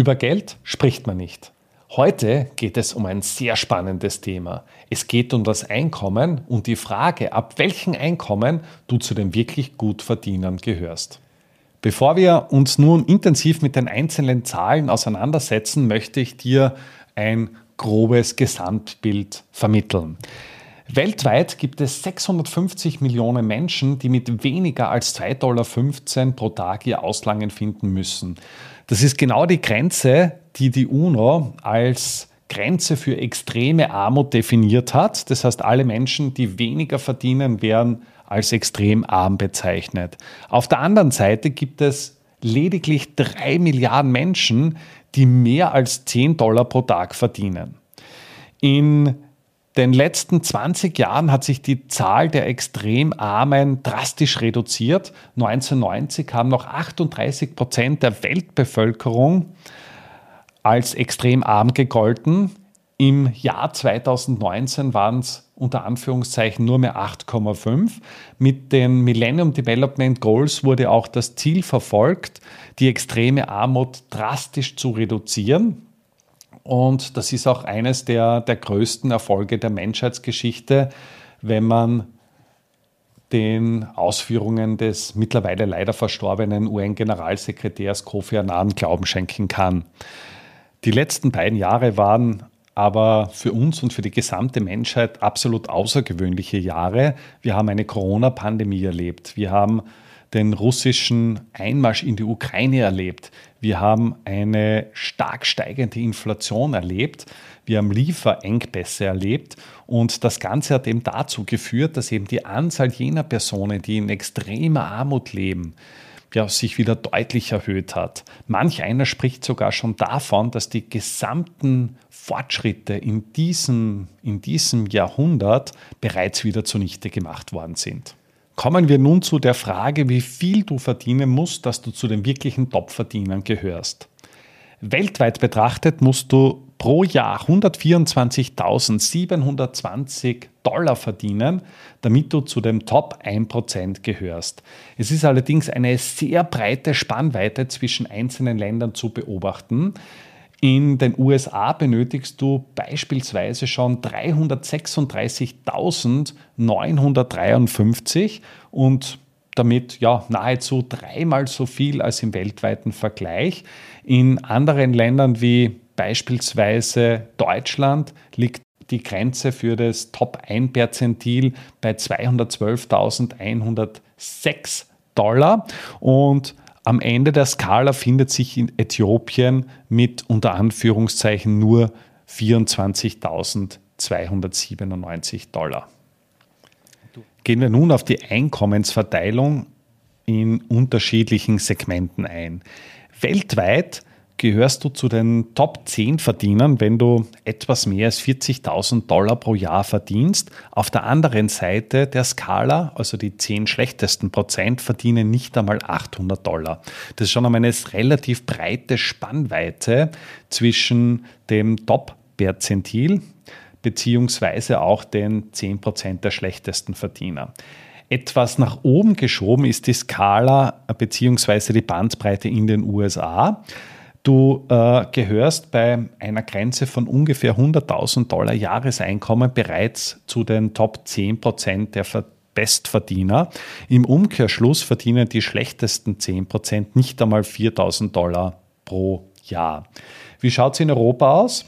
Über Geld spricht man nicht. Heute geht es um ein sehr spannendes Thema. Es geht um das Einkommen und die Frage, ab welchem Einkommen du zu den wirklich gut Verdienern gehörst. Bevor wir uns nun intensiv mit den einzelnen Zahlen auseinandersetzen, möchte ich dir ein grobes Gesamtbild vermitteln. Weltweit gibt es 650 Millionen Menschen, die mit weniger als 2,15 Dollar pro Tag ihr Auslangen finden müssen. Das ist genau die Grenze, die die UNO als Grenze für extreme Armut definiert hat. Das heißt, alle Menschen, die weniger verdienen, werden als extrem arm bezeichnet. Auf der anderen Seite gibt es lediglich drei Milliarden Menschen, die mehr als 10 Dollar pro Tag verdienen. In den letzten 20 Jahren hat sich die Zahl der extrem Armen drastisch reduziert. 1990 haben noch 38 Prozent der Weltbevölkerung als extrem arm gegolten. Im Jahr 2019 waren es unter Anführungszeichen nur mehr 8,5. Mit den Millennium Development Goals wurde auch das Ziel verfolgt, die extreme Armut drastisch zu reduzieren. Und das ist auch eines der, der größten Erfolge der Menschheitsgeschichte, wenn man den Ausführungen des mittlerweile leider verstorbenen UN-Generalsekretärs Kofi Annan Glauben schenken kann. Die letzten beiden Jahre waren aber für uns und für die gesamte Menschheit absolut außergewöhnliche Jahre. Wir haben eine Corona-Pandemie erlebt. Wir haben den russischen Einmarsch in die Ukraine erlebt. Wir haben eine stark steigende Inflation erlebt. Wir haben Lieferengpässe erlebt. Und das Ganze hat eben dazu geführt, dass eben die Anzahl jener Personen, die in extremer Armut leben, ja, sich wieder deutlich erhöht hat. Manch einer spricht sogar schon davon, dass die gesamten Fortschritte in diesem, in diesem Jahrhundert bereits wieder zunichte gemacht worden sind. Kommen wir nun zu der Frage, wie viel du verdienen musst, dass du zu den wirklichen Top-Verdienern gehörst. Weltweit betrachtet musst du pro Jahr 124.720 Dollar verdienen, damit du zu dem Top 1% gehörst. Es ist allerdings eine sehr breite Spannweite zwischen einzelnen Ländern zu beobachten. In den USA benötigst du beispielsweise schon 336.953 und damit ja nahezu dreimal so viel als im weltweiten Vergleich. In anderen Ländern wie beispielsweise Deutschland liegt die Grenze für das Top 1 Perzentil bei 212.106 Dollar und am Ende der Skala findet sich in Äthiopien mit unter Anführungszeichen nur 24.297 Dollar. Gehen wir nun auf die Einkommensverteilung in unterschiedlichen Segmenten ein. Weltweit gehörst du zu den Top 10 Verdienern, wenn du etwas mehr als 40.000 Dollar pro Jahr verdienst. Auf der anderen Seite der Skala, also die 10 schlechtesten Prozent, verdienen nicht einmal 800 Dollar. Das ist schon einmal eine relativ breite Spannweite zwischen dem Top-Perzentil beziehungsweise auch den 10 Prozent der schlechtesten Verdiener etwas nach oben geschoben ist die Skala bzw. die Bandbreite in den USA. Du äh, gehörst bei einer Grenze von ungefähr 100.000 Dollar Jahreseinkommen bereits zu den Top 10 Prozent der Bestverdiener. Im Umkehrschluss verdienen die schlechtesten 10 Prozent nicht einmal 4.000 Dollar pro Jahr. Wie schaut es in Europa aus?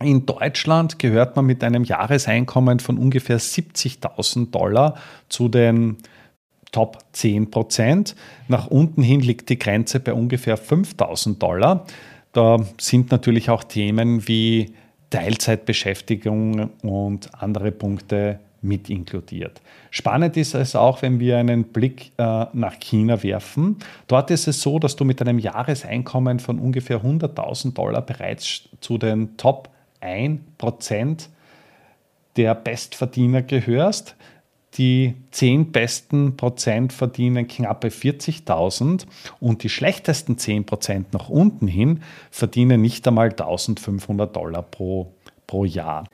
In Deutschland gehört man mit einem Jahreseinkommen von ungefähr 70.000 Dollar zu den Top 10 Prozent. Nach unten hin liegt die Grenze bei ungefähr 5000 Dollar. Da sind natürlich auch Themen wie Teilzeitbeschäftigung und andere Punkte mit inkludiert. Spannend ist es auch, wenn wir einen Blick äh, nach China werfen. Dort ist es so, dass du mit einem Jahreseinkommen von ungefähr 100.000 Dollar bereits zu den Top 1% der Bestverdiener gehörst. Die 10 besten Prozent verdienen knappe 40.000 und die schlechtesten 10 Prozent nach unten hin verdienen nicht einmal 1.500 Dollar pro, pro Jahr.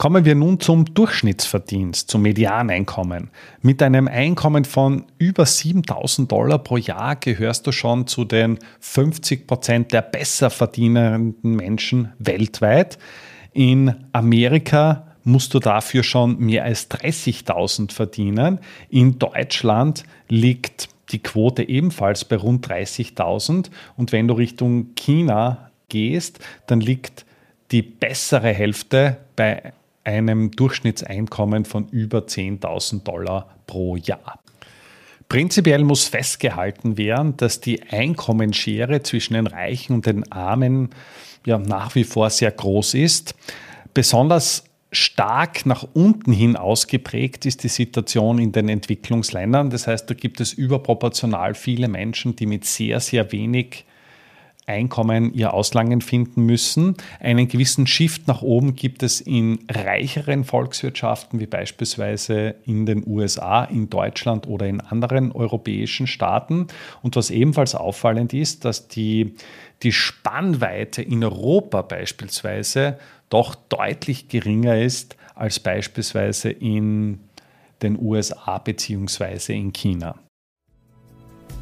Kommen wir nun zum Durchschnittsverdienst, zum Medianeinkommen. Mit einem Einkommen von über 7000 Dollar pro Jahr gehörst du schon zu den 50 Prozent der besser verdienenden Menschen weltweit. In Amerika musst du dafür schon mehr als 30.000 verdienen. In Deutschland liegt die Quote ebenfalls bei rund 30.000. Und wenn du Richtung China gehst, dann liegt die bessere Hälfte bei einem Durchschnittseinkommen von über 10.000 Dollar pro Jahr. Prinzipiell muss festgehalten werden, dass die Einkommensschere zwischen den Reichen und den Armen ja nach wie vor sehr groß ist. Besonders stark nach unten hin ausgeprägt ist die Situation in den Entwicklungsländern. Das heißt, da gibt es überproportional viele Menschen, die mit sehr, sehr wenig Einkommen ihr Auslangen finden müssen. Einen gewissen Shift nach oben gibt es in reicheren Volkswirtschaften wie beispielsweise in den USA, in Deutschland oder in anderen europäischen Staaten. Und was ebenfalls auffallend ist, dass die, die Spannweite in Europa beispielsweise doch deutlich geringer ist als beispielsweise in den USA bzw. in China.